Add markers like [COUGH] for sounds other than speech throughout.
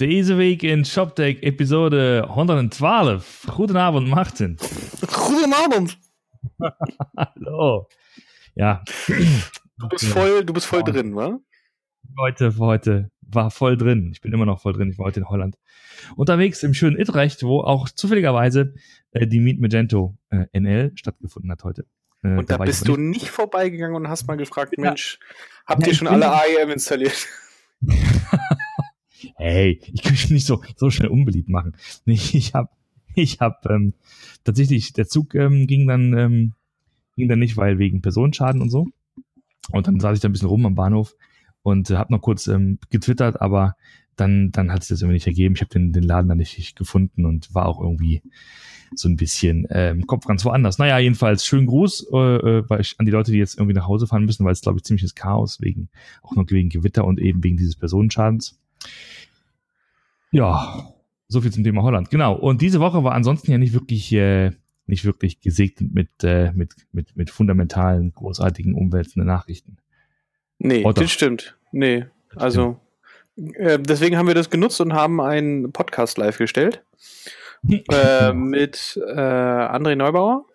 Deze week in ShopTech episode 112. Goedenavond, Martin. Goedenavond. Hallo. Ja. Du bist voll, du bist voll drin, wa? Heute, für heute war voll drin. Ich bin immer noch voll drin. Ich war heute in Holland. Unterwegs im schönen Utrecht, wo auch zufälligerweise äh, die Meet Magento äh, NL stattgefunden hat heute. Äh, und da, da bist du nicht vorbeigegangen und hast mal gefragt, ja. Mensch, habt ja, ihr schon alle AEM installiert? [LAUGHS] hey, ich kann mich nicht so, so schnell unbeliebt machen. Ich habe ich hab, ähm, tatsächlich, der Zug ähm, ging dann ähm, ging dann nicht, weil wegen Personenschaden und so. Und dann saß ich da ein bisschen rum am Bahnhof und äh, habe noch kurz ähm, getwittert, aber dann, dann hat es das irgendwie nicht ergeben. Ich habe den, den Laden dann nicht gefunden und war auch irgendwie so ein bisschen ähm, Kopf ganz woanders. Naja, jedenfalls schönen Gruß äh, äh, an die Leute, die jetzt irgendwie nach Hause fahren müssen, weil es, glaube ich, ziemliches Chaos wegen, auch noch wegen Gewitter und eben wegen dieses Personenschadens. Ja, so viel zum Thema Holland. Genau. Und diese Woche war ansonsten ja nicht wirklich, äh, nicht wirklich gesegnet mit, äh, mit, mit, mit fundamentalen, großartigen, umwälzenden Nachrichten. Nee, Oder? das stimmt. Nee, also äh, deswegen haben wir das genutzt und haben einen Podcast live gestellt. [LAUGHS] äh, mit äh, André Neubauer.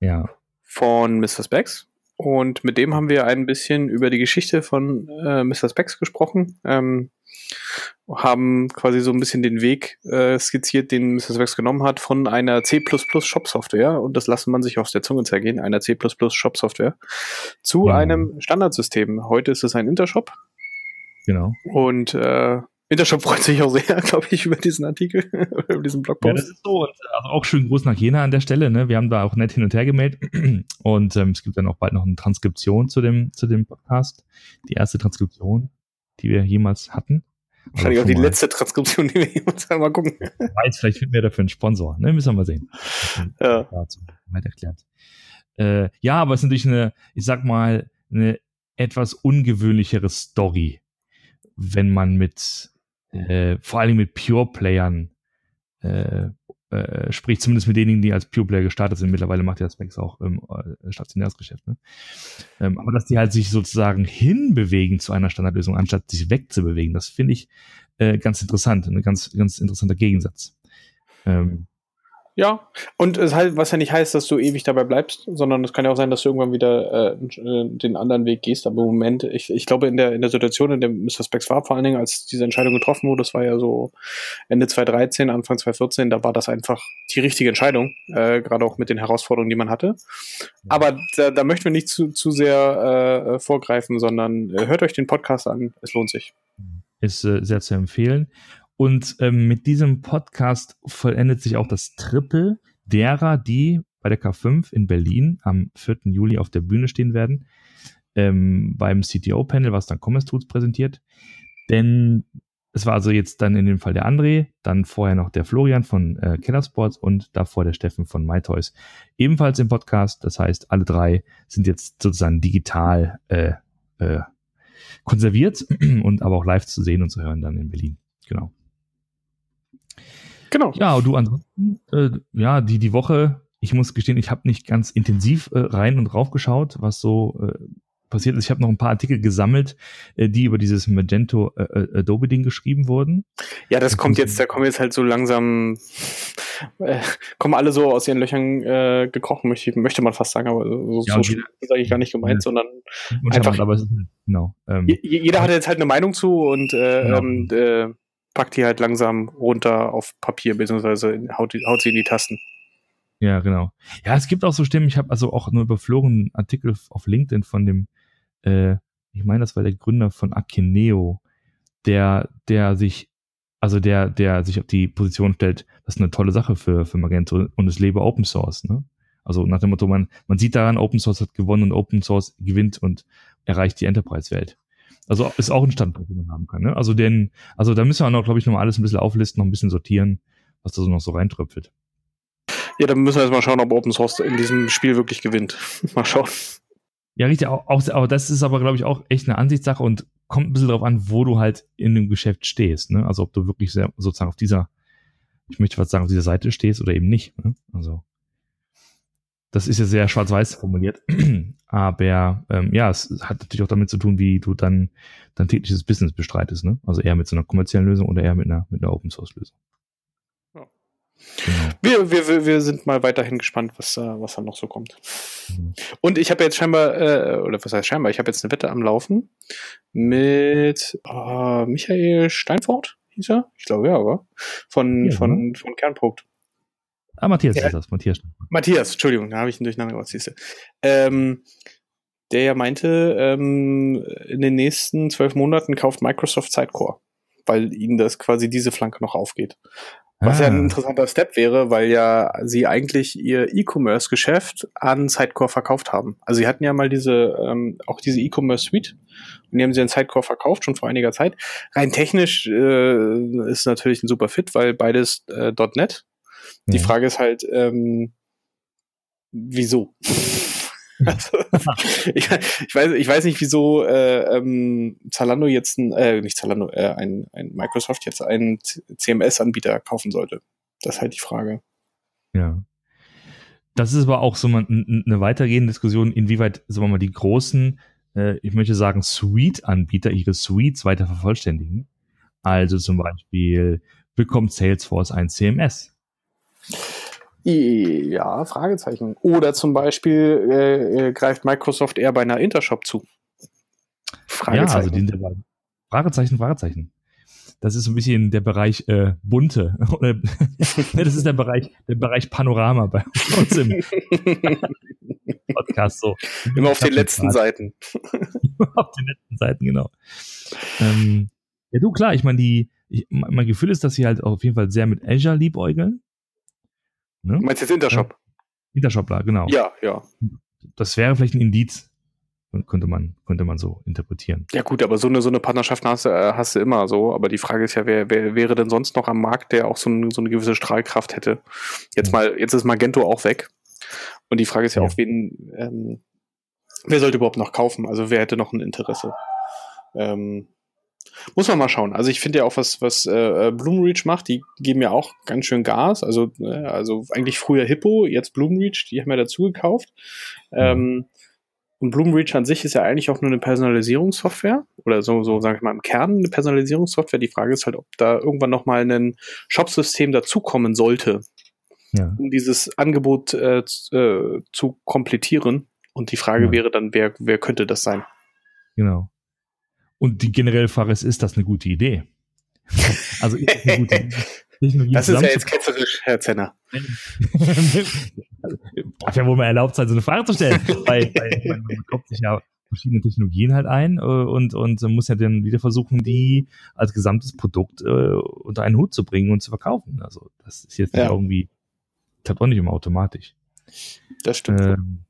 Ja. Von Mr. Specs. Und mit dem haben wir ein bisschen über die Geschichte von äh, Mr. Specs gesprochen. Ähm, haben quasi so ein bisschen den Weg äh, skizziert, den Mr. Specs genommen hat von einer C++ Shop-Software und das lassen man sich aus der Zunge zergehen, einer C++ Shop-Software zu ja. einem Standardsystem. Heute ist es ein Intershop. Genau. Und äh, Intershop freut sich auch sehr, [LAUGHS] glaube ich, über diesen Artikel, [LAUGHS] über diesen Blogpost. Ja, das ist so. Und also auch schönen Gruß nach Jena an der Stelle. Ne? Wir haben da auch nett hin und her gemeldet. [CLEARS THROAT] Und ähm, es gibt dann auch bald noch eine Transkription zu dem, zu dem Podcast. Die erste Transkription, die wir jemals hatten. Wahrscheinlich auch die letzte Transkription, die wir jemals haben. Mal gucken. Weiß, vielleicht finden wir dafür einen Sponsor. Ne? Müssen wir mal sehen. Ja. Weit erklärt. Äh, ja, aber es ist natürlich eine, ich sag mal, eine etwas ungewöhnlichere Story, wenn man mit äh, vor allem mit Pure-Playern äh, äh, spricht, zumindest mit denjenigen, die als Pure-Player gestartet sind. Mittlerweile macht ja Specs auch im äh, stationäres Geschäft. Ne? Ähm, aber dass die halt sich sozusagen hinbewegen zu einer Standardlösung, anstatt sich wegzubewegen, das finde ich äh, ganz interessant, ein ganz, ganz interessanter Gegensatz. Ähm, ja, und es halt, was ja nicht heißt, dass du ewig dabei bleibst, sondern es kann ja auch sein, dass du irgendwann wieder äh, äh, den anderen Weg gehst. Aber im Moment, ich, ich glaube, in der, in der Situation, in der Mr. Specs war, vor allen Dingen, als diese Entscheidung getroffen wurde, das war ja so Ende 2013, Anfang 2014, da war das einfach die richtige Entscheidung, äh, gerade auch mit den Herausforderungen, die man hatte. Aber da, da möchten wir nicht zu, zu sehr äh, vorgreifen, sondern äh, hört euch den Podcast an, es lohnt sich. Ist äh, sehr zu empfehlen. Und ähm, mit diesem Podcast vollendet sich auch das Triple derer, die bei der K5 in Berlin am 4. Juli auf der Bühne stehen werden, ähm, beim CTO-Panel, was dann Commerce Tools präsentiert. Denn es war also jetzt dann in dem Fall der André, dann vorher noch der Florian von äh, Keller Sports und davor der Steffen von MyToys. Ebenfalls im Podcast. Das heißt, alle drei sind jetzt sozusagen digital äh, äh, konserviert [CLEARS THROAT] und aber auch live zu sehen und zu hören dann in Berlin. Genau. Genau. Ja, und du ansonsten, äh, ja, die, die Woche, ich muss gestehen, ich habe nicht ganz intensiv äh, rein und rauf geschaut, was so äh, passiert ist. Ich habe noch ein paar Artikel gesammelt, äh, die über dieses Magento äh, äh Adobe-Ding geschrieben wurden. Ja, das kommt jetzt, da kommen jetzt halt so langsam, äh, kommen alle so aus ihren Löchern äh, gekrochen, möchte, möchte man fast sagen, aber so, ja, so ist eigentlich gar nicht gemeint, ja. sondern einfach. Aber ist, genau, ähm, jeder hat jetzt halt eine Meinung zu und äh, genau. ähm, äh, packt die halt langsam runter auf Papier, beziehungsweise haut, haut sie in die Tasten. Ja, genau. Ja, es gibt auch so Stimmen, ich habe also auch nur überflogen Artikel auf LinkedIn von dem, äh, ich meine, das war der Gründer von Akineo, der, der sich, also der, der sich auf die Position stellt, das ist eine tolle Sache für, für Magento und es lebe Open Source, ne? Also nach dem Motto, man, man sieht daran, Open Source hat gewonnen und Open Source gewinnt und erreicht die Enterprise-Welt. Also ist auch ein Standpunkt, den man haben kann. Ne? Also den, also da müssen wir noch, glaube ich, noch mal alles ein bisschen auflisten, noch ein bisschen sortieren, was da so noch so reintröpfelt. Ja, dann müssen wir jetzt mal schauen, ob Open Source in diesem Spiel wirklich gewinnt. [LAUGHS] mal schauen. Ja, richtig. Auch, auch, auch das ist aber, glaube ich, auch echt eine Ansichtssache und kommt ein bisschen darauf an, wo du halt in dem Geschäft stehst. Ne? Also ob du wirklich sehr, sozusagen auf dieser, ich möchte was sagen, auf dieser Seite stehst oder eben nicht. Ne? Also das ist ja sehr schwarz-weiß formuliert, [CLEARS THROAT] aber ähm, ja, es hat natürlich auch damit zu tun, wie du dann dein tägliches Business bestreitest, ne? Also eher mit so einer kommerziellen Lösung oder eher mit einer, mit einer Open-Source-Lösung. Ja. Genau. Wir, wir, wir sind mal weiterhin gespannt, was, was da noch so kommt. Mhm. Und ich habe jetzt scheinbar, äh, oder was heißt scheinbar, ich habe jetzt eine Wette am Laufen mit äh, Michael Steinfort, hieß er? Ich glaube ja, aber von, ja, von, ne? von Kernpunkt. Ah, Matthias ja. ist das, Matthias. Matthias, Entschuldigung, da habe ich ihn durcheinander gebracht, siehst du. Ähm, der ja meinte, ähm, in den nächsten zwölf Monaten kauft Microsoft Sidecore, weil ihnen das quasi diese Flanke noch aufgeht. Was ah. ja ein ah. interessanter Step wäre, weil ja sie eigentlich ihr E-Commerce-Geschäft an Sidecore verkauft haben. Also sie hatten ja mal diese, ähm, auch diese E-Commerce-Suite und die haben sie an Sidecore verkauft, schon vor einiger Zeit. Rein technisch äh, ist natürlich ein super Fit, weil beides äh, .NET. Die mhm. Frage ist halt, ähm, wieso? [LAUGHS] Also, ich, ich, weiß, ich weiß nicht, wieso äh, ähm, Zalando jetzt ein, äh, nicht Zalando, äh, ein, ein Microsoft jetzt einen CMS-Anbieter kaufen sollte. Das ist halt die Frage. Ja. Das ist aber auch so mal eine weitergehende Diskussion, inwieweit, sagen wir mal, die großen, äh, ich möchte sagen, Suite-Anbieter ihre Suites weiter vervollständigen. Also zum Beispiel bekommt Salesforce ein CMS. Ja, Fragezeichen. Oder zum Beispiel äh, äh, greift Microsoft eher bei einer Intershop zu. Fragezeichen. Ja, also die, Fragezeichen, Fragezeichen. Das ist so ein bisschen der Bereich äh, bunte. [LAUGHS] [LAUGHS] das ist der Bereich, der Bereich Panorama bei uns im Podcast so. Immer auf den letzten Seiten. [LAUGHS] auf den letzten Seiten, genau. Ähm, ja, du, klar, ich meine, die, ich, mein Gefühl ist, dass sie halt auf jeden Fall sehr mit Azure liebäugeln. Ne? Du meinst jetzt Intershop? Ja. Intershopler, genau. Ja, ja. Das wäre vielleicht ein Indiz, könnte man, könnte man so interpretieren. Ja gut, aber so eine, so eine Partnerschaft hast, äh, hast du immer so. Aber die Frage ist ja, wer, wer wäre denn sonst noch am Markt, der auch so, ein, so eine gewisse Strahlkraft hätte? Jetzt ja. mal, jetzt ist Magento auch weg. Und die Frage ist ja, ja. auch, wen, ähm, wer sollte überhaupt noch kaufen? Also wer hätte noch ein Interesse? Ähm, muss man mal schauen. Also ich finde ja auch, was, was äh, Bloomreach macht, die geben ja auch ganz schön Gas. Also, äh, also eigentlich früher Hippo, jetzt Bloomreach, die haben ja dazu gekauft. Ähm, und Bloomreach an sich ist ja eigentlich auch nur eine Personalisierungssoftware oder so, so sage ich mal im Kern eine Personalisierungssoftware. Die Frage ist halt, ob da irgendwann nochmal ein Shop-System dazukommen sollte, ja. um dieses Angebot äh, äh, zu komplettieren. Und die Frage ja. wäre dann, wer, wer könnte das sein? Genau. Und die generelle Frage ist, ist das eine gute Idee? also ist das eine gute Idee? [LAUGHS] Das ist ja jetzt ketzerisch, Herr Zenner. [LAUGHS] Darf ja wohl mal erlaubt sein, so eine Frage zu stellen. weil, weil man, kauft sich ja verschiedene Technologien halt ein äh, und, und muss ja dann wieder versuchen, die als gesamtes Produkt äh, unter einen Hut zu bringen und zu verkaufen. Also das ist jetzt nicht ja. irgendwie, klappt auch nicht immer automatisch. Das stimmt. Ähm,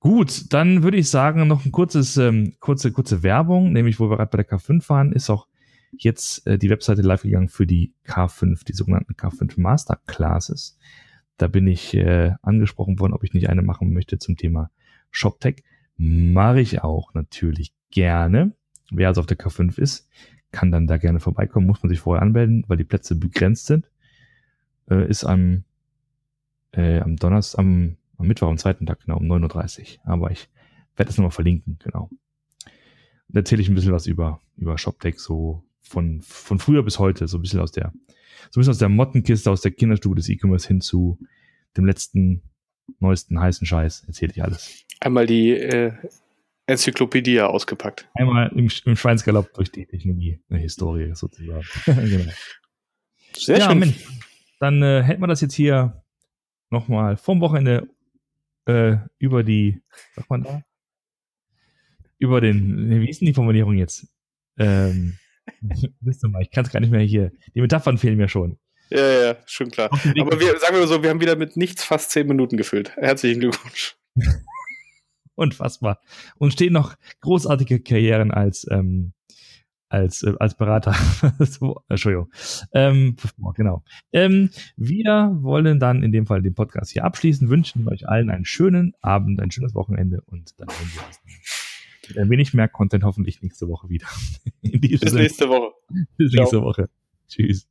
Gut, dann würde ich sagen, noch ein kurzes, ähm, kurze, kurze Werbung, nämlich wo wir gerade bei der K5 waren, ist auch jetzt äh, die Webseite live gegangen für die K5, die sogenannten K5 Masterclasses. Da bin ich äh, angesprochen worden, ob ich nicht eine machen möchte zum Thema ShopTech. Mache ich auch natürlich gerne. Wer also auf der K5 ist, kann dann da gerne vorbeikommen, muss man sich vorher anmelden, weil die Plätze begrenzt sind. Äh, ist am, äh, am Donnerstag, am am Mittwoch, am zweiten Tag, genau, um 9.30 Uhr. Aber ich werde das nochmal verlinken, genau. Da erzähle ich ein bisschen was über, über ShopTech, so von, von früher bis heute, so ein bisschen aus der, so ein bisschen aus der Mottenkiste, aus der Kinderstube des E-Commerce hin zu dem letzten, neuesten heißen Scheiß, erzähle ich alles. Einmal die äh, Enzyklopädie ausgepackt. Einmal im, im Schweinsgalopp durch die Technologie, eine Historie sozusagen. [LAUGHS] genau. Sehr ja, schön. Mensch, dann äh, hätten wir das jetzt hier nochmal vom Wochenende äh, über die, sagt man da? Über den, wie ist denn die Formulierung jetzt? Ähm, [LAUGHS] wisst ihr mal, ich kann es gar nicht mehr hier. Die Metaphern fehlen mir schon. Ja, ja, schon klar. Aber wir, sagen wir so, wir haben wieder mit nichts fast zehn Minuten gefüllt. Herzlichen Glückwunsch. [LAUGHS] Unfassbar. Und stehen noch großartige Karrieren als ähm, als, äh, als Berater. [LAUGHS] so, Entschuldigung. Ähm, genau. Ähm, wir wollen dann in dem Fall den Podcast hier abschließen, wünschen euch allen einen schönen Abend, ein schönes Wochenende und dann hören wir uns mit ein wenig mehr Content hoffentlich nächste Woche wieder. [LAUGHS] Bis nächste Woche. Bis Ciao. nächste Woche. Tschüss.